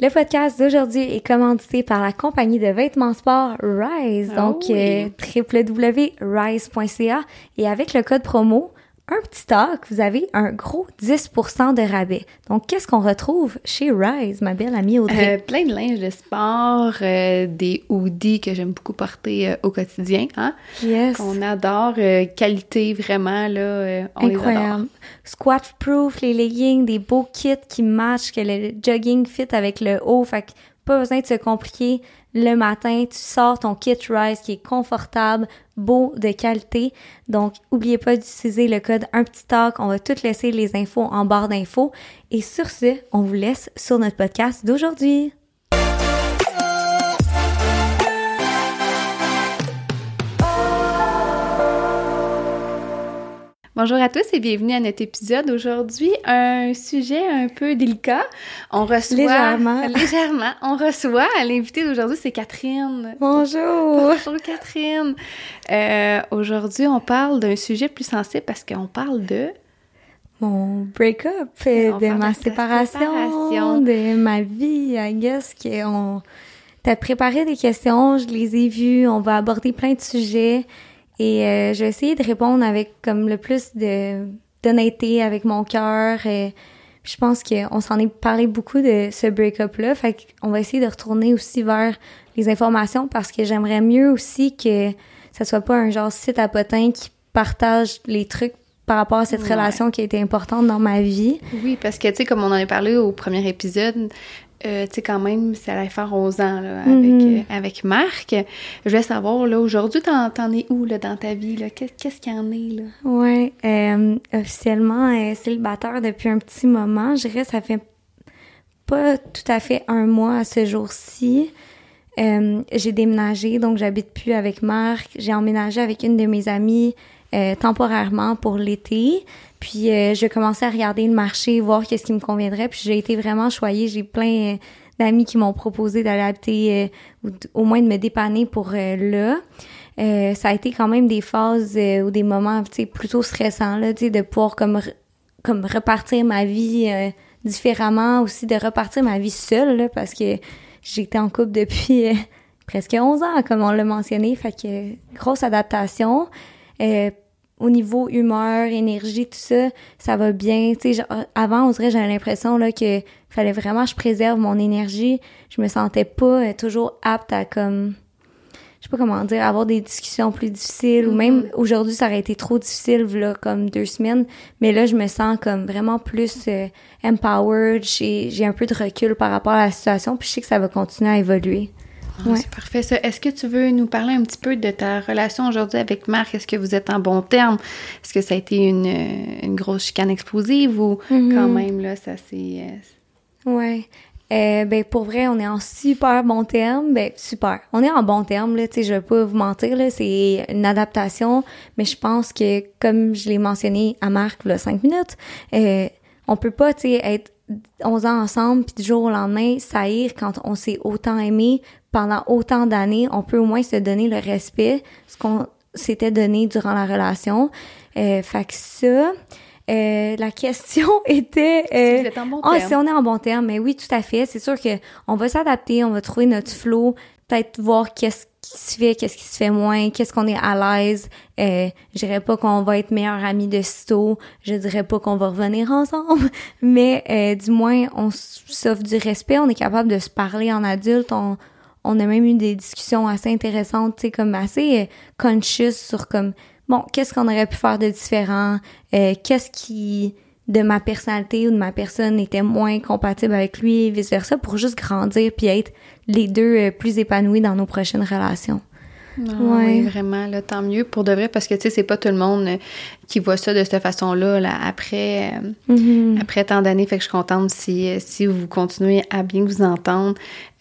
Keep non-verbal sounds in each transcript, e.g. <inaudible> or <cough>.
Le podcast d'aujourd'hui est commandité par la compagnie de vêtements sport Rise, Ah donc oui. euh, www.rise.ca et avec le code promo un petit talk, vous avez un gros 10% de rabais. Donc qu'est-ce qu'on retrouve chez Rise, ma belle amie Audrey? Euh, plein de linge de sport, euh, des hoodies que j'aime beaucoup porter euh, au quotidien, hein, Yes. qu'on adore, qualité vraiment, là, on les adore. Incroyable. Squat proof, les leggings, des beaux kits qui matchent, que le jogging fit avec le haut. Fait que pas besoin de se compliquer. Le matin, tu sors ton kit Rise qui est confortable, beau, de qualité. Donc, oubliez pas d'utiliser le code un petit talk. On va tout laisser les infos en barre d'infos. Et sur ce, on vous laisse sur notre podcast d'aujourd'hui. Bonjour à tous et bienvenue à notre épisode. Aujourd'hui, un sujet un peu délicat. On reçoit... Légèrement. <laughs> Légèrement. On reçoit, l'invité d'aujourd'hui, c'est Catherine. Bonjour! Bonjour Catherine. Euh, Aujourd'hui, on parle d'un sujet plus sensible parce qu'on parle de... Mon break-up, On de ma séparation, séparation. de ma vie, I guess, qu'on t'as préparé des questions, je les ai vues, on va aborder plein de sujets et euh, je vais essayer de répondre avec comme le plus de d'honnêteté avec mon cœur. et Je pense qu'on s'en est parlé beaucoup de ce break-up-là, fait qu'on va essayer de retourner aussi vers les informations parce que j'aimerais mieux aussi que ça soit pas un genre site à potin qui partage les trucs par rapport à cette Ouais. relation qui a été importante dans ma vie. Oui, parce que, tu sais, comme on en a parlé au premier épisode, euh, tu sais, quand même, ça allait faire 11 ans, là, avec, Mhm. euh, avec Marc. Je voulais savoir, là, aujourd'hui, t'en, t'en es où, là, dans ta vie, là? Qu'est-ce qu'il y en est, là? Ouais, euh, officiellement célibataire depuis un petit moment. Je dirais ça fait pas tout à fait un mois à ce jour-ci. J'ai déménagé, donc j'habite plus avec Marc. J'ai emménagé avec une de mes amies euh, temporairement pour l'été. Puis euh, je commençais à regarder le marché, voir qu'est-ce qui me conviendrait. Puis j'ai été vraiment choyée. J'ai plein euh, d'amis qui m'ont proposé d'aller habiter euh, ou au moins de me dépanner pour euh, là. Ça a été quand même des phases ou des moments plutôt stressants là, de pouvoir comme comme repartir ma vie différemment aussi de repartir ma vie seule là, parce que j'étais en couple depuis presque 11 ans comme on l'a mentionné, fait que grosse adaptation. Au niveau humeur, énergie, tout ça, ça va bien. Tu sais, genre, avant, on dirait, j'avais l'impression là que fallait vraiment que je préserve mon énergie. Je me sentais pas euh, toujours apte à comme je sais pas comment dire, avoir des discussions plus difficiles ou même aujourd'hui ça aurait été trop difficile là comme deux semaines, mais là je me sens comme vraiment plus euh, empowered, j'ai j'ai un peu de recul par rapport à la situation puis je sais que ça va continuer à évoluer. Ouais. C'est parfait, ça. Est-ce que tu veux nous parler un petit peu de ta relation aujourd'hui avec Marc? Est-ce que vous êtes en bon terme? Est-ce que ça a été une, une grosse chicane explosive ou Mhm. quand même, là, ça s'est... euh, Ouais. Euh, ben pour vrai, on est en super bon terme. Ben super. On est en bon terme là, tu sais, je vais pas vous mentir là, c'est une adaptation, mais je pense que comme je l'ai mentionné à Marc là cinq minutes, euh, on peut pas tu sais être 11 ans ensemble puis du jour au lendemain saillir quand on s'est autant aimé pendant autant d'années, on peut au moins se donner le respect ce qu'on s'était donné durant la relation. Euh, fait que ça euh, la question <laughs> était Si euh, vous êtes en bon ah, terme. si on est en bon terme, mais oui, tout à fait. C'est sûr que on va s'adapter, on va trouver notre flow, peut-être voir qu'est-ce qui se fait, qu'est-ce qui se fait moins, qu'est-ce qu'on est à l'aise. Euh, je dirais pas qu'on va être meilleurs amis de sitôt, je dirais pas qu'on va revenir ensemble, <laughs> mais euh, du moins, on s'offre du respect, on est capable de se parler en adulte, on, on a même eu des discussions assez intéressantes, tu sais, comme assez euh, conscious sur comme, bon, qu'est-ce qu'on aurait pu faire de différent, euh, qu'est-ce qui de ma personnalité ou de ma personne était moins compatible avec lui et vice versa pour juste grandir puis être les deux euh, plus épanouis dans nos prochaines relations. Ah Ouais. Oui, vraiment, là, tant mieux pour de vrai, parce que, tu sais, c'est pas tout le monde euh, qui voit ça de cette façon-là, là, après, euh, Mhm. après tant d'années. Fait que je suis contente si, euh, si vous continuez à bien vous entendre.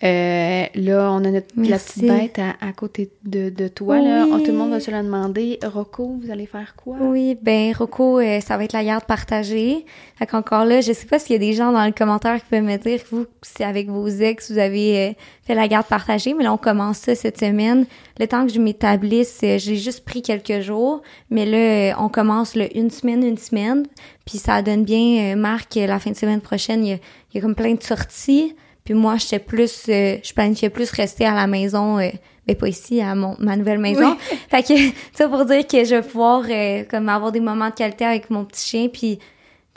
Euh, là, on a notre, la petite bête à, à côté de, de toi, là. Oh, tout le monde va se la demander. Rocco, vous allez faire quoi? Oui, ben Rocco, euh, ça va être la garde partagée. Fait qu'encore là, je sais pas s'il y a des gens dans le commentaire qui peuvent me dire que vous, si avec vos ex, vous avez euh, fait la garde partagée, mais là, on commence ça cette semaine. Le temps que je m'établisse, j'ai juste pris quelques jours, mais là, on commence une semaine, une semaine, puis ça donne bien, euh, Marc, euh, la fin de semaine prochaine, il y a, il y a comme plein de sorties, Puis moi, j'étais plus, euh, je planifiais plus rester à la maison, euh, mais pas ici, à mon, ma nouvelle maison. <laughs> Fait que, ça pour dire que je vais pouvoir, comme, avoir des moments de qualité avec mon petit chien. Puis, tu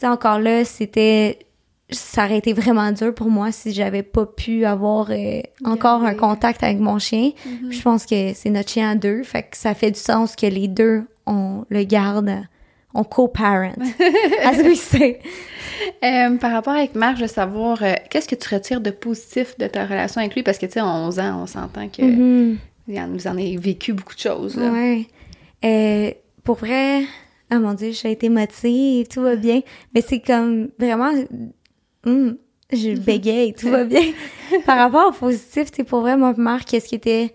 sais, encore là, c'était, ça aurait été vraiment dur pour moi si j'avais pas pu avoir euh, encore un contact avec mon chien. Mhm. Je pense que c'est notre chien à deux, fait que ça fait du sens que les deux, on le garde, on co-parent, <laughs> as we say. Euh, par rapport avec Marc, je veux savoir, euh, qu'est-ce que tu retires de positif de ta relation avec lui? Parce que, tu sais, en 11 ans, on s'entend que Mhm. en- vous en avez vécu beaucoup de choses. là. Ouais. Euh, pour vrai, ah mon dieu, j'ai été motivée, tout va bien. Mais c'est comme vraiment, hum, je bégaye, tout va bien. <laughs> Par rapport au positif, c'est pour vrai, moi, Marc, qu'est-ce qui était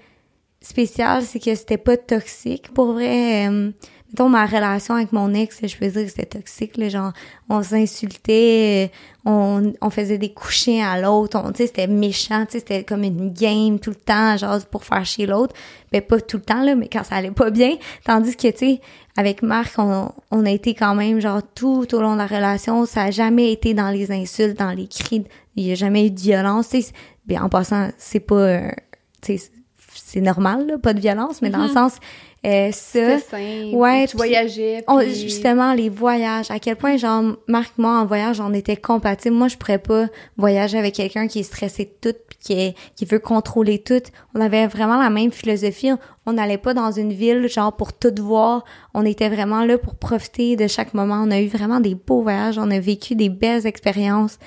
spécial, c'est que c'était pas toxique. Pour vrai, euh, mettons, ma relation avec mon ex, je peux dire que c'était toxique, là, genre, on s'insultait, euh, on, on faisait des couchins à l'autre, on, c'était méchant, c'était comme une game tout le temps, genre, pour faire chier l'autre. Ben, pas tout le temps, là, mais quand ça allait pas bien. Tandis que, tu sais, avec Marc, on, on a été quand même, genre, tout au long de la relation, ça a jamais été dans les insultes, dans les cris, il y a jamais eu de violence, tu sais. Ben, en passant, c'est pas, euh, c'est normal, là, pas de violence, mais dans le Mhm. sens, euh, ça, simple. Ouais, Tu puis- on- justement, les voyages, à quel point, genre, Marc, moi, en voyage, on était compatibles. Moi, je pourrais pas voyager avec quelqu'un qui est stressé de tout, puis qui, est- qui veut contrôler tout. On avait vraiment la même philosophie. On n'allait pas dans une ville, genre, pour tout voir. On était vraiment là pour profiter de chaque moment. On a eu vraiment des beaux voyages. On a vécu des belles expériences.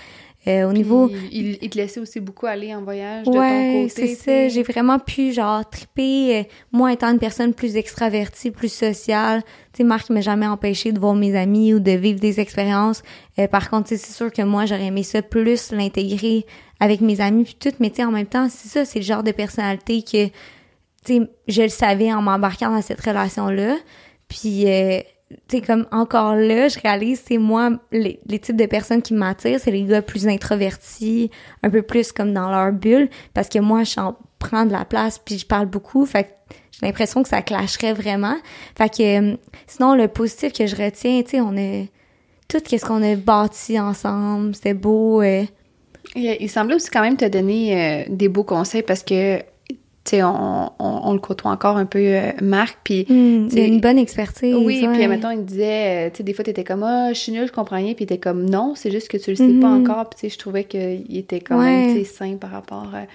Euh, au Puis niveau... il, il te laissait aussi beaucoup aller en voyage de Ouais, ton côté. c'est ça. J'ai vraiment pu, genre, triper, euh, moi étant une personne plus extravertie, plus sociale. Tu sais, Marc m'a jamais empêché de voir mes amis ou de vivre des expériences. Euh, par contre, c'est sûr que moi, j'aurais aimé ça plus l'intégrer avec mes amis puis tout. Mais tu sais, en même temps, c'est ça, c'est le genre de personnalité que, tu sais, je le savais en m'embarquant dans cette relation-là. Puis, euh, tu comme encore là, je réalise, c'est moi, les, les types de personnes qui m'attirent, c'est les gars plus introvertis, un peu plus comme dans leur bulle, parce que moi, je en prends de la place, puis je parle beaucoup, fait que j'ai l'impression que ça clasherait vraiment. Fait que, euh, sinon, le positif que je retiens, tu sais, on a tout qu'est-ce qu'on a bâti ensemble, c'était beau. euh, Il, semblait aussi quand même te donner euh, des beaux conseils parce que, sais, on, on, on le côtoie encore un peu, euh, Marc, puis... hmm, il a une bonne expertise. Oui, puis mettons, il me disait, euh, tu sais, des fois, t'étais comme, ah, je suis nulle, je comprends rien, puis t'es comme, non, c'est juste que tu le sais pas Mhm. encore, puis tu sais, je trouvais qu'il était quand même, tu sais, sain par rapport à,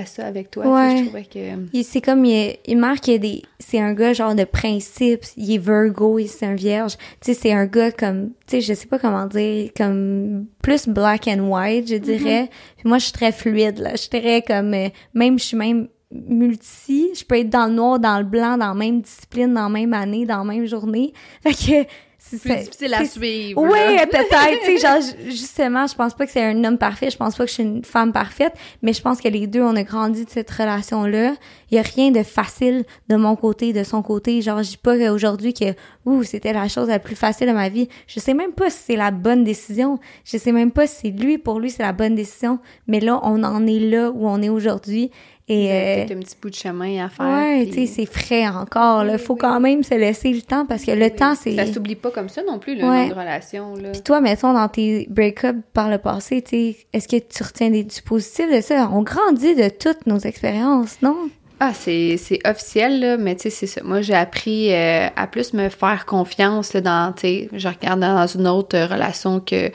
à ça avec toi, tu sais, Ouais. je trouvais que... Il- C'est comme, il, il marque il y a des, c'est un gars genre de principe, il est Virgo, il c'est un vierge. Tu sais, c'est un gars comme, tu sais, je sais pas comment dire, comme plus black and white, je dirais. Puis moi, je suis très fluide, là. Je suis très comme, euh, même, je suis même multi, je peux être dans le noir, dans le blanc, dans la même discipline, dans la même année, dans la même journée. <laughs> Fait que, c'est Plus difficile à suivre. oui, là. <laughs> peut-être. tu sais, genre, ju- justement, je pense pas que c'est un homme parfait. Je pense pas que je suis une femme parfaite. Mais je pense que les deux, on a grandi de cette relation-là. Il y a rien de facile de mon côté, de son côté. Genre, je dis pas qu'aujourd'hui que, ouh, c'était la chose la plus facile de ma vie. Je sais même pas si c'est la bonne décision. Je sais même pas si lui, pour lui, c'est la bonne décision. Mais là, on en est là où on est aujourd'hui. Et, Il euh, peut-être un petit bout de chemin à faire. ouais, puis- tu sais, c'est frais encore. Oui, Faut oui. quand même se laisser le temps parce que le Oui. temps, c'est... Ça s'oublie pas comme ça non plus, là, Ouais. une relation, là. Puis toi, mettons, dans tes break-ups par le passé, tu sais, est-ce que tu retiens des, du positif de ça? On grandit de toutes nos expériences, non? Ah, c'est officiel, là, mais tu sais, c'est ça. Moi, j'ai appris euh, à plus me faire confiance là, dans, tu sais, je regarde dans une autre relation que,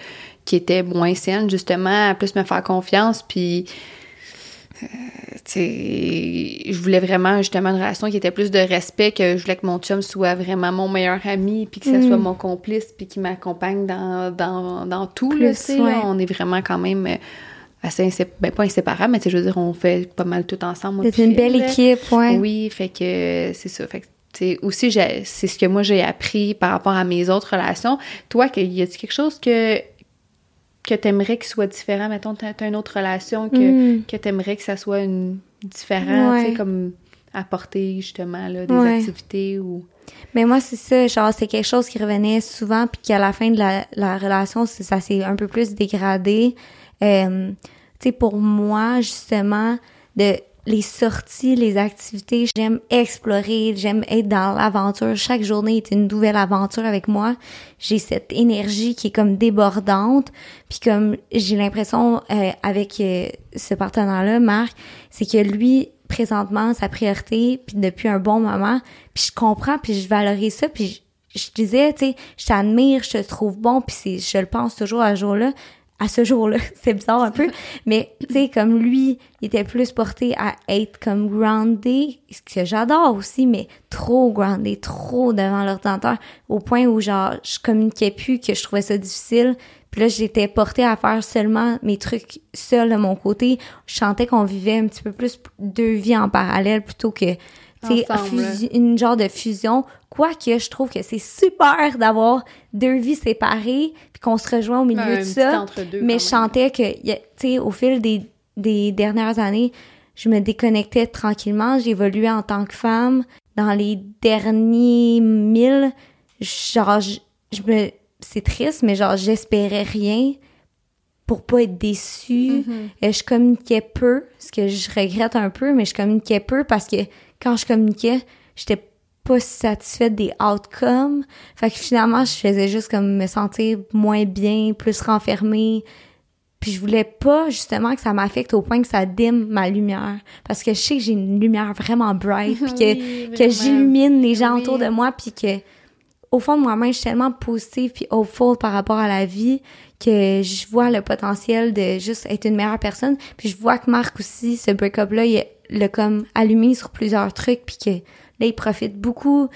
qui était moins saine, justement, à plus me faire confiance, puis, je voulais vraiment, justement, une relation qui était plus de respect, que je voulais que mon chum soit vraiment mon meilleur ami, puis que ça Mm. soit mon complice, puis qu'il m'accompagne dans, dans, dans tout, Plus, ouais. là. On est vraiment quand même... euh, assez insép- ben pas inséparables, mais je veux dire, on fait pas mal tout ensemble. C'est une belle là. équipe, ouais. Oui, fait que c'est ça. Fait que, aussi, c'est ce que moi j'ai appris par rapport à mes autres relations. Toi, y a-t-il quelque chose que, que t'aimerais qu'il soit différent? Mettons, t'as, t'as une autre relation que, Mm. que t'aimerais que ça soit une, différent, tu sais, comme apporter justement là, des Ouais. activités ou. Mais moi, c'est ça, genre, c'est quelque chose qui revenait souvent, puis qu'à la fin de la, la relation, ça s'est un peu plus dégradé. Euh, tu sais, pour moi, justement, de les sorties, les activités. J'aime explorer, j'aime être dans l'aventure. Chaque journée est une nouvelle aventure avec moi. J'ai cette énergie qui est comme débordante. Puis comme j'ai l'impression euh, avec euh, ce partenaire-là, Marc, c'est que lui, présentement, sa priorité, puis depuis un bon moment, puis je comprends, puis je valorise ça, puis je, disais, tu sais, je t'admire, je te trouve bon, puis je le pense toujours à jour-là, à ce jour-là, <laughs> c'est bizarre un peu, mais tu sais comme lui, il était plus porté à être comme groundé, ce que j'adore aussi, mais trop groundé, trop devant l'ordinateur, au point où genre je communiquais plus, que je trouvais ça difficile. Puis là, j'étais portée à faire seulement mes trucs seuls de mon côté. Je sentais qu'on vivait un petit peu plus deux vies en parallèle plutôt que sais une genre de fusion. Quoique je trouve que c'est super d'avoir deux vies séparées puis qu'on se rejoint au milieu de ça. Mais je sentais que, tu sais, au fil des, des dernières années, je me déconnectais tranquillement. J'évoluais en tant que femme. Dans les derniers mille, genre, je, je me, c'est triste, mais genre, j'espérais rien pour pas être déçue. Euh, je communiquais peu, ce que je regrette un peu, mais je communiquais peu parce que quand je communiquais, j'étais pas satisfaite des outcomes. Fait que finalement, je faisais juste comme me sentir moins bien, plus renfermée. Puis je voulais pas justement que ça m'affecte au point que ça dîme ma lumière. Parce que je sais que j'ai une lumière vraiment bright, puis que, <laughs> Oui, que j'illumine les gens Oui. autour de moi, puis que au fond de moi-même, je suis tellement positive puis hopeful par rapport à la vie que je vois le potentiel de juste être une meilleure personne. Puis je vois que Marc aussi, ce break-up-là, il l'a comme allumé sur plusieurs trucs puis que là, il profite beaucoup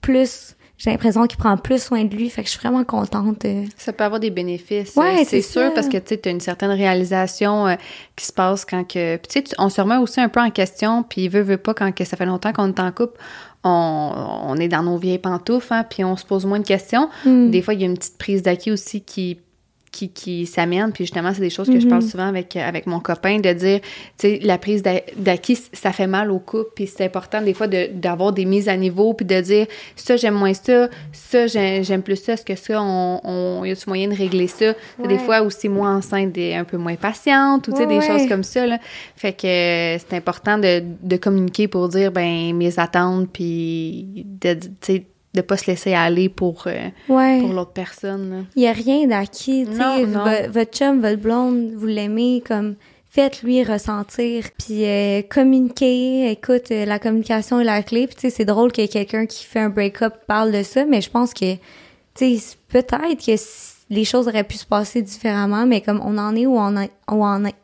plus. J'ai l'impression qu'il prend plus soin de lui. Fait que je suis vraiment contente. euh. Ça peut avoir des bénéfices. Ouais, euh, c'est sûr ça. parce que tu as une certaine réalisation euh, qui se passe quand que puis tu sais on se remet aussi un peu en question puis veut veut pas quand que ça fait longtemps qu'on est en couple, on, on est dans nos vieilles pantoufles hein, puis on se pose moins de questions. Hmm. Des fois il y a une petite prise d'acquis aussi qui qui, qui s'amène, puis justement, c'est des choses que je parle souvent avec, euh, avec mon copain, de dire, tu sais, la prise d'a- d'acquis, ça fait mal au couple, puis c'est important des fois de- d'avoir des mises à niveau, puis de dire, ça, j'aime moins ça, ça, j'ai- j'aime plus ça, est-ce que ça, on, on, y a-tu moyen de régler ça? Des fois aussi, moi, enceinte, un peu moins patiente, ou tu sais, Ouais, des ouais. choses comme ça, là. Fait que euh, c'est important de, de communiquer pour dire, ben, mes attentes, puis de, tu sais, de pas se laisser aller pour, euh, Ouais. pour l'autre personne. Il y a rien d'acquis, tu sais. Votre chum, votre blonde, vous l'aimez comme faites-lui ressentir, puis euh, communiquer. Écoute, euh, la communication est la clé. Puis tu sais, c'est drôle que quelqu'un qui fait un break-up parle de ça, mais je pense que, tu sais, peut-être que si- les choses auraient pu se passer différemment, mais comme on en est où on, en- où on est.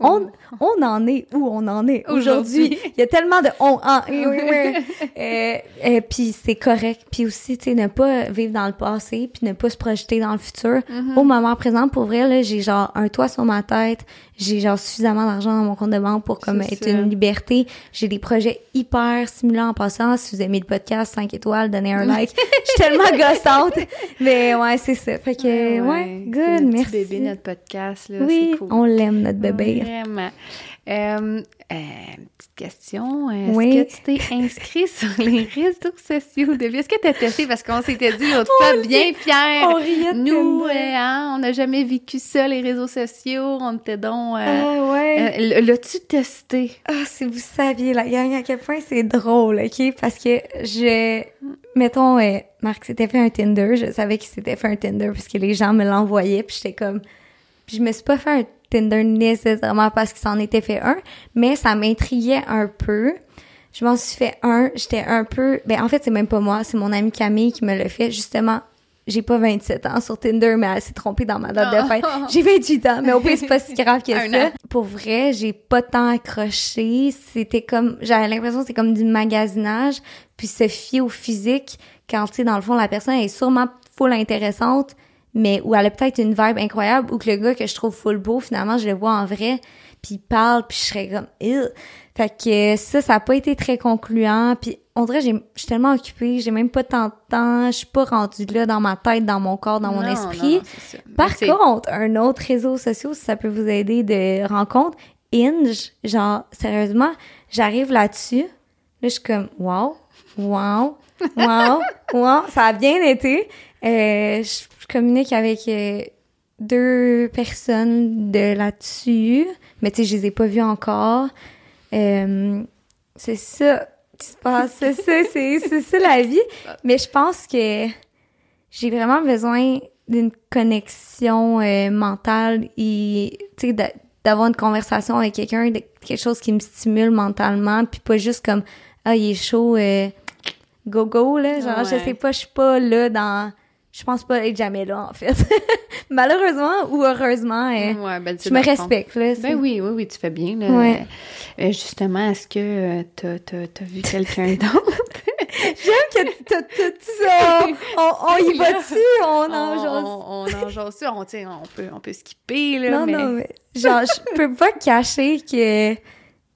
On, <laughs> on en est où on en est aujourd'hui. Aujourd'hui. Il y a tellement de on en est. oui, oui. <laughs> Euh, euh, puis c'est correct. Puis aussi, tu sais, ne pas vivre dans le passé, puis ne pas se projeter dans le futur. Mm-hmm. Au moment présent, pour vrai, là, j'ai genre un toit sur ma tête, j'ai genre suffisamment d'argent dans mon compte de banque pour comme être ça. une liberté. J'ai des projets hyper stimulants en passant. Si vous aimez le podcast, 5 étoiles, donnez un like. <laughs> Je suis tellement gossante. Mais ouais, c'est ça. Fait que, ouais, c'est good, merci. bébé, notre podcast, là. oui, cool. on l'aime, notre bébé. Vraiment. Euh, euh, petite question. Est-ce Oui. que tu t'es inscrit <laughs> sur les réseaux sociaux depuis? Est-ce que tu as testé? Parce qu'on s'était dit l'autre <laughs> fois, bien fiers. on riait Nous, euh, hein, on n'a jamais vécu ça, les réseaux sociaux. On était donc... euh, Ah ouais. L'as-tu testé? Ah, si vous saviez, gang, à quel point c'est drôle, OK? Parce que je... Mettons, Marc s'était fait un Tinder. Je savais qu'il s'était fait un Tinder puisque les gens me l'envoyaient. Puis j'étais comme... Puis je me suis pas fait un Tinder nécessairement parce qu'il s'en était fait un, mais ça m'intriguait un peu. Je m'en suis fait un. J'étais un peu... Ben, en fait, c'est même pas moi. C'est mon amie Camille qui me l'a fait. Justement, j'ai pas 27 ans sur Tinder, mais elle s'est trompée dans ma date de fête. J'ai 28 ans, mais au pire, c'est pas si grave que <laughs> ça. an. Pour vrai, j'ai pas tant accroché. C'était comme, j'avais l'impression que c'était comme du magasinage, puis se fier au physique quand, tu sais, dans le fond, la personne est sûrement full intéressante, mais où elle a peut-être une vibe incroyable, ou que le gars que je trouve full beau, finalement, je le vois en vrai, puis il parle, puis je serais comme, Ew. Fait que ça, ça a pas été très concluant, puis on dirait, j'ai- je suis tellement occupée, j'ai même pas tant de temps, je suis pas rendue là dans ma tête, dans mon corps, dans mon esprit. non, non, c'est ça. Par contre, un autre réseau social, si ça peut vous aider de rencontre, Inge, genre, sérieusement, j'arrive là-dessus, là, je suis comme, wow, wow, wow, wow, ça a bien été. Euh, je communique avec euh, deux personnes de là-dessus, mais tu sais, je les ai pas vues encore. Euh, c'est ça qui se passe. C'est ça, c'est, c'est ça la vie. Mais je pense que j'ai vraiment besoin d'une connexion euh, mentale et, tu sais, de- d'avoir une conversation avec quelqu'un, quelque chose qui me stimule mentalement, puis pas juste comme, ah, il est chaud, euh, go go, là. Genre, je sais pas, je suis pas là dans... Je pense pas être jamais là, en fait. <laughs> Malheureusement ou heureusement, Ouais, ben, je me respecte, là. Ben oui, oui, oui, tu fais bien. Là. Ouais. Euh, justement, est-ce que euh, t'as, t'as vu quelqu'un <laughs> d'autre? J'aime que t'as dit ça. On, <laughs> on y va dessus, on en jase. on, on en jase ça, on, on, peut, on peut skipper, là, Non, mais... non, mais genre, je peux pas cacher que, tu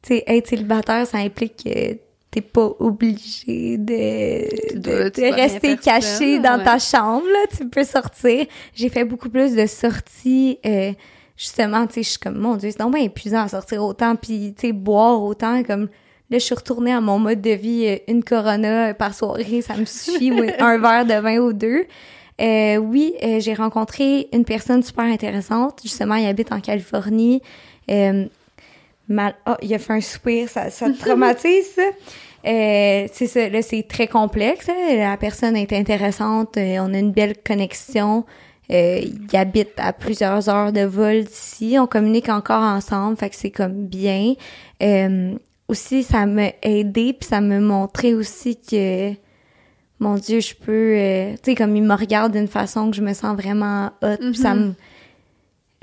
sais, être célibataire, ça implique que t'es pas obligé de, de, rester caché dans ouais. ta chambre, là. Tu peux sortir. J'ai fait beaucoup plus de sorties, euh, justement, tu sais, je suis comme, mon Dieu, c'est donc bien épuisant à sortir autant, puis, tu sais, boire autant, comme... Là, je suis retournée à mon mode de vie, euh, une Corona par soirée, ça me suffit, ou <laughs> un verre de vin ou deux. Euh, oui, euh, j'ai rencontré une personne super intéressante. Justement, il habite en Californie. Mal... Ah, il a fait un soupir, ça, ça te traumatise, ça? Euh, c'est ça, là, c'est très complexe. hein. La personne est intéressante, euh, on a une belle connexion. Euh, il habite à plusieurs heures de vol d'ici. On communique encore ensemble, fait que c'est comme bien. Euh, aussi, ça m'a aidé, puis ça m'a montré aussi que, mon Dieu, je peux... euh, tu sais, comme il me regarde d'une façon que je me sens vraiment hot, puis ça me...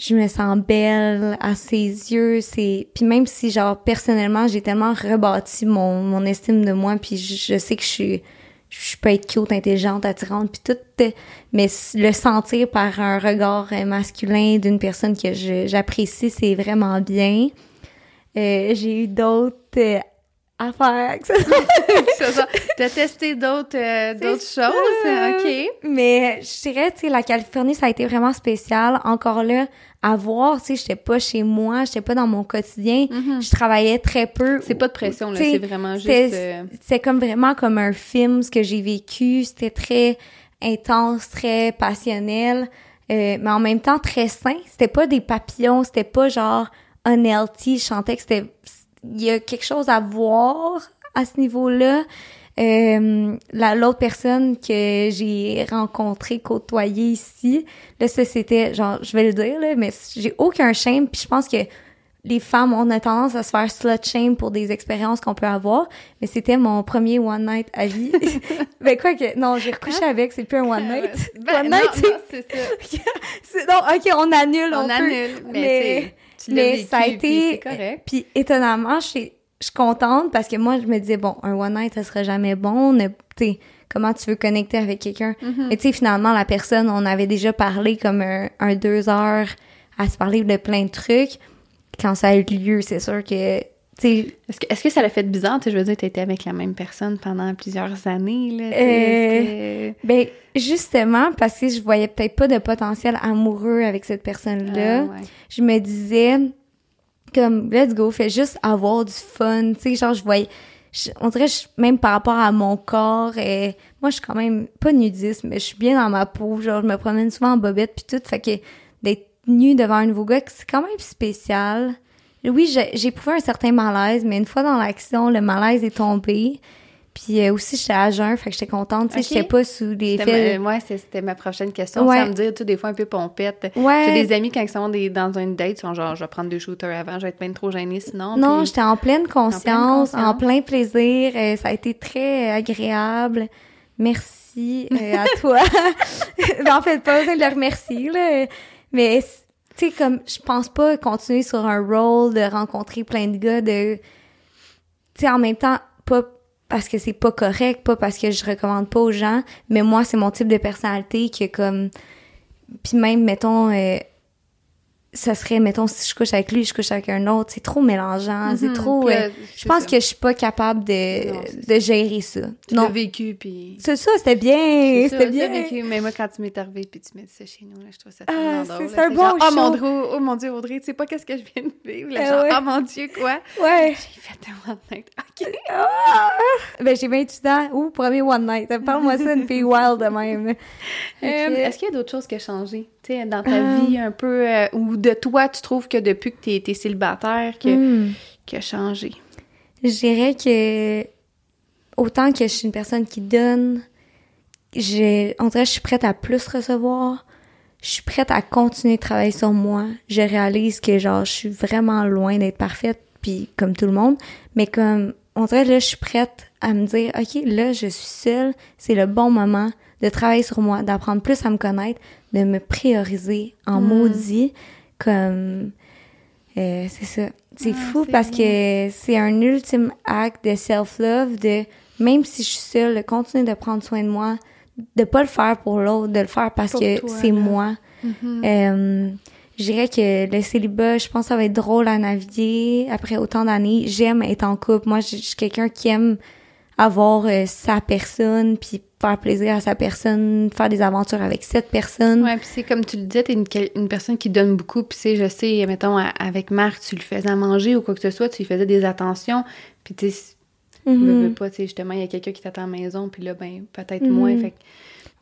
Je me sens belle à ses yeux, c'est... Puis même si, genre, personnellement, j'ai tellement rebâti mon, mon estime de moi, puis je, je sais que je suis... Je peux être cute, intelligente, attirante, puis tout, euh, mais le sentir par un regard euh, masculin d'une personne que j'apprécie, c'est vraiment bien. Euh, j'ai eu d'autres C'est <laughs> ça. T'as testé d'autres, euh, d'autres choses? OK. Mais je dirais, tu sais, la Californie, ça a été vraiment spécial. Encore là, à voir, tu sais, j'étais pas chez moi, j'étais pas dans mon quotidien. Je travaillais très peu. C'est pas de pression, là. C'est vraiment juste... c'était- euh, comme vraiment comme un film, ce que j'ai vécu. C'était très intense, très passionnel, euh, mais en même temps très sain. C'était pas des papillons, c'était pas genre unhealthy. Je sentais que c'était... Il y a quelque chose à voir à ce niveau-là. Euh, la l'autre personne que j'ai rencontrée, côtoyée ici, là ça c'était genre je vais le dire là, mais j'ai aucun shame puis je pense que les femmes on a tendance à se faire slut shame pour des expériences qu'on peut avoir, mais c'était mon premier one night à vie. <laughs> ben quoi que non, j'ai recouché avec, c'est plus un one night. Ben, one non, night, <laughs> c'est non, OK, on annule, on, On peut. annule, mais, mais- tu mais vécu, ça a puis été correct. puis étonnamment, je suis contente parce que moi je me disais bon, un one night ça serait jamais bon, ne- comment tu veux connecter avec quelqu'un? Mm-hmm. Mais tu sais finalement la personne, on avait déjà parlé comme un, un deux heures à se parler de plein de trucs. Quand ça a eu lieu, c'est sûr que Est-ce que, est-ce que ça l'a fait bizarre? Tu je veux dire, t'étais avec la même personne pendant plusieurs années, là. tu que- ben justement parce que je voyais peut-être pas de potentiel amoureux avec cette personne-là. Ah, ouais. je me disais comme let's go fais juste avoir du fun tu sais genre je voyais je- on dirait je- même par rapport à mon corps et moi je suis quand même pas nudiste mais je suis bien dans ma peau genre je me promène souvent en bobette puis tout fait que d'être nue devant un nouveau gars c'est quand même spécial oui j'ai éprouvé un certain malaise mais une fois dans l'action le malaise est tombé puis euh, aussi j'étais à jeun fait que j'étais contente tu sais j'étais pas sous ma, ouais, c'est- c'était ma prochaine question. Ouais. Ça me dire, tu sais, des fois un peu pompette. Ouais. J'ai des amis, quand ils sont des, dans une date, ils sont genre, je vais prendre deux shooters avant, je vais être bien trop gênée sinon. Non, puis- j'étais en pleine conscience, en conscience. plein plaisir. euh, ça a été très agréable. Merci euh, à <laughs> toi. <laughs> En fait, pas besoin de le remercier, là. Mais, tu sais, comme, je pense pas continuer sur un rôle de rencontrer plein de gars, de... Tu sais, en même temps, pas parce que c'est pas correct, pas parce que je recommande pas aux gens, mais moi, c'est mon type de personnalité que, comme... Puis même, mettons... euh, ça serait, mettons, si je couche avec lui, je couche avec un autre, c'est trop mélangeant, c'est Mhm, trop... là, euh, je pense ça. que je suis pas capable de, Non, de gérer ça. Tu Non, vécu, puis... c'est ça, c'était bien, c'était bien. vécu. Mais moi, quand tu m'es arrivé puis tu m'as dit ça chez nous, là, je trouve ça Ah, tellement c'est- drôle. c'est là. un bon genre, oh, mon. Dieu, oh mon Dieu, Audrey, tu sais pas qu'est-ce que je viens de vivre. là, Eh genre, ouais. oh mon Dieu, quoi? Ouais. J'ai fait un one night. OK. Ah! Ben, j'ai 28 ans. Ouh, premier one night. Parle-moi ça, une fille wild de même. <laughs> Euh. Est-ce qu'il y a d'autres choses qui ont changé, tu sais, dans ta Euh. vie un peu, euh, ou de toi, tu trouves que depuis que t'es es célibataire, que, Hmm. qui a changé? Je dirais que autant que je suis une personne qui donne, j'ai, on dirait que je suis prête à plus recevoir. Je suis prête à continuer de travailler sur moi. Je réalise que genre je suis vraiment loin d'être parfaite, puis comme tout le monde, mais comme on dirait là je suis prête à me dire ok là je suis seule, c'est le bon moment de travailler sur moi, d'apprendre plus à me connaître, de me prioriser en Mm. maudit comme euh, c'est ça. C'est Ah, fou parce que c'est un ultime acte de self-love de même si je suis seule, de continuer de prendre soin de moi, de pas le faire pour l'autre, de le faire parce Pour que c'est moi. Mhm. Euh, je dirais que le célibat, je pense que ça va être drôle à naviguer après autant d'années. J'aime être en couple. Moi, je je suis quelqu'un qui aime avoir euh, sa personne, puis faire plaisir à sa personne, faire des aventures avec cette personne. Ouais, puis c'est comme tu le disais, t'es une, une personne qui donne beaucoup, puis tu sais, je sais, mettons, avec Marc, tu le faisais à manger ou quoi que ce soit, tu lui faisais des attentions, puis tu sais, Mhm. veux, veux pas, tu sais, justement, il y a quelqu'un qui t'attend à la maison, puis là, ben, peut-être Mhm. moins, fait que-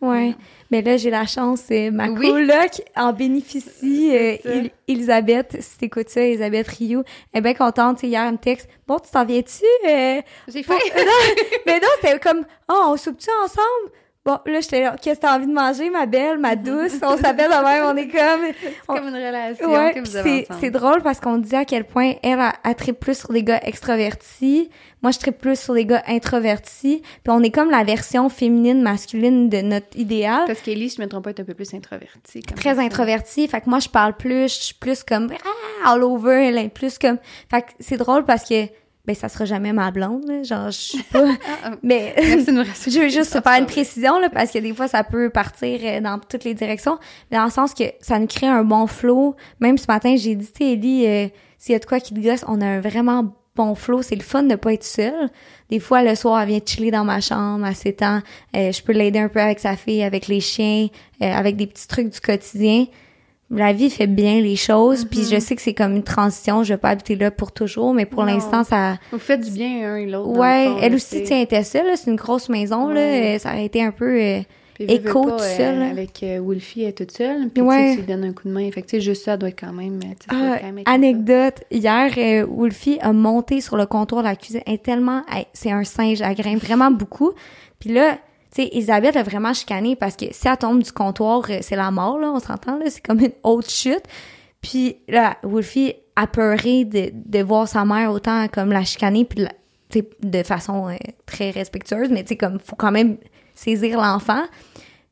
Ouais. Mais là, j'ai la chance, euh, ma Oui. coloc en bénéficie. euh, Elisabeth, si t'écoutes ça, Elisabeth Rio, elle est bien contente. Hier, elle me texte, bon, tu t'en viens-tu? euh, J'ai Pour- fait... <laughs> mais non, c'était comme, oh, on soupe-tu ensemble? Bon, là, j'étais là, qu'est-ce que t'as envie de manger, ma belle, ma douce? On s'appelle de même, on est comme... <laughs> C'est on- comme une relation Ouais, que puis vous avez c'est, drôle parce qu'on disait à quel point elle, a, tripe plus sur des gars extravertis. Moi, je tripe plus sur des gars introvertis. Puis on est comme la version féminine, masculine de notre idéal. Parce qu'Élise, je me trompe pas, est un peu plus introvertie. Très introvertie. Fait que moi, je parle plus, je suis plus comme, ah, all over, elle est plus comme... Fait que c'est drôle parce que, ben, ça sera jamais ma blonde, là. Genre, je suis pas... <laughs> Ah, ah, mais... <laughs> <laughs> Je veux juste faire une précision, là, parce que des fois, ça peut partir euh, dans toutes les directions. Mais dans le sens que ça nous crée un bon flow. Même ce matin, j'ai dit, Ellie, euh, s'il y a de quoi qui te gosse, on a un vraiment bon flow. C'est le fun de pas être seule. Des fois, le soir, elle vient chiller dans ma chambre, à ses temps. Euh, je peux l'aider un peu avec sa fille, avec les chiens, euh, avec des petits trucs du quotidien. La vie fait bien les choses, puis je sais que c'est comme une transition. Je vais pas habiter là pour toujours, mais pour l'instant, ça, Vous faites du bien un et l'autre. Ouais, fond, elle aussi, tiens, était seule, c'est une grosse maison, là, Ouais. euh, ça aurait été un peu... euh, écho pas, tout seul. Avec euh, Wolfie, elle est toute seule. Puis Ouais. tu lui donnes un coup de main. Fait que tu sais, juste ça doit être quand même. Ah, quand même anecdote, hier, euh, Wolfie a monté sur le comptoir de la cuisine, elle est tellement... elle- c'est un singe, elle grimpe vraiment beaucoup. Puis là, tu sais, Isabelle a vraiment chicané parce que si elle tombe du comptoir, euh, c'est la mort, là, on s'entend, là, c'est comme une haute chute. Puis là, Wolfie apeurée de, de voir sa mère autant comme la chicaner, puis de façon euh, très respectueuse, mais tu comme, faut quand même saisir l'enfant.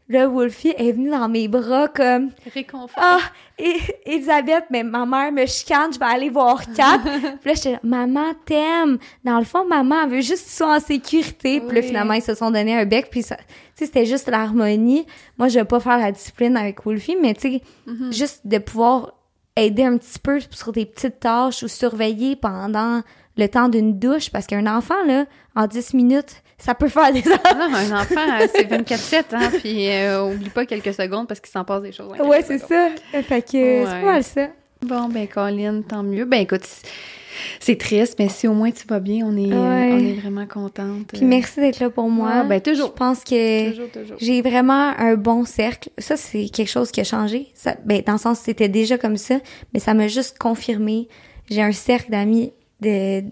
Là, Wolfie est venue dans mes bras comme Réconfort. Ah, et, Elisabeth, mais ma mère me chicane, je vais aller voir <laughs> Kat. puis là, j'étais là, maman t'aime. Dans le fond, maman elle veut juste que tu sois en sécurité. Puis là, Oui. finalement, ils se sont donné un bec. Puis ça, tu sais, c'était juste l'harmonie. Moi, je vais pas faire la discipline avec Wolfie, mais tu sais, Mhm. juste de pouvoir aider un petit peu sur des petites tâches ou surveiller pendant le temps d'une douche. Parce qu'un enfant, là, en 10 minutes, ça peut faire des Non, un enfant, euh, c'est <laughs> 24-7, hein, puis euh, oublie pas quelques secondes parce qu'il s'en passe des choses. Ouais, c'est ça. Fait que c'est pas mal ça. Bon, ben, Colin, tant mieux. Ben, écoute, c'est- triste, mais si au moins tu vas bien, on est, euh, on est vraiment contente. Puis merci d'être là pour moi. Ouais, ben, toujours. Je pense que Toujours, toujours. j'ai vraiment un bon cercle. Ça, c'est quelque chose qui a changé. Ça, ben, dans le sens, c'était déjà comme ça, mais ça m'a juste confirmé. J'ai un cercle d'amis, de,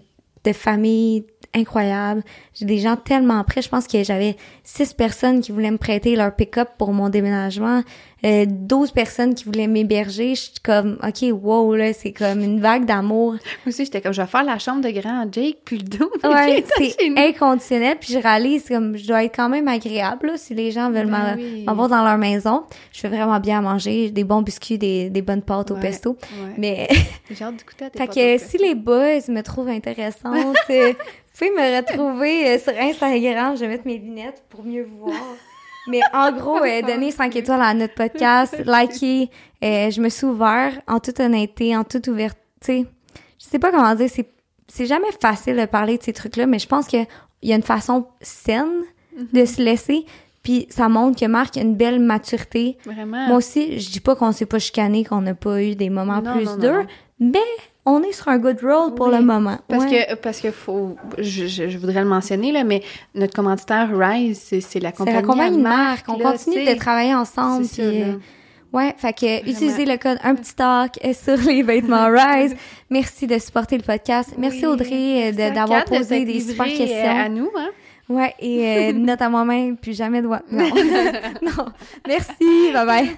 de famille incroyable. J'ai des gens tellement prêts. Je pense que j'avais six personnes qui voulaient me prêter leur pick-up pour mon déménagement. Euh, 12 personnes qui voulaient m'héberger. Je suis comme, OK, wow, là, c'est comme une vague d'amour. Moi aussi, j'étais comme, je vais faire la chambre de grand Jake, puis le dos. <laughs> Ouais, c'est inconditionnel. Puis je réalise comme je dois être quand même agréable là, si les gens veulent Ben m'a- oui. m'avoir dans leur maison. Je fais vraiment bien à manger, des bons biscuits, des, des bonnes pâtes au pesto. ouais. Mais J'ai hâte d'écouter à <laughs> tes fait que si les boys me trouvent intéressante, <laughs> euh, pouvez me retrouver euh, sur Instagram. Je vais mettre mes lunettes pour mieux vous voir. Mais en gros, euh, donnez 5 étoiles à notre podcast, likez. Euh, je me suis ouvert en toute honnêteté, en toute ouverture. Je sais pas comment dire, c'est c'est jamais facile de parler de ces trucs-là, mais je pense qu'il y a une façon saine de se laisser. Puis ça montre que Marc a une belle maturité. Vraiment. Moi aussi, je dis pas qu'on s'est pas chicané, qu'on n'a pas eu des moments Non, plus non, durs, non. mais on est sur un good roll pour le moment. Parce que parce que faut, je, je, voudrais le mentionner là, mais notre commanditaire Rise, c'est la compagnie, la compagnie marque. On là, continue de travailler ensemble. Puis, euh, ouais, fait que Vraiment. utilisez le code un petit talk sur les vêtements <laughs> Rise. Merci de supporter le podcast. Merci oui. Audrey euh, d'avoir posé des super euh, questions à nous. Hein? Ouais, et euh, <laughs> note à moi-même, puis jamais de... Non. <laughs> non. Merci, bye bye.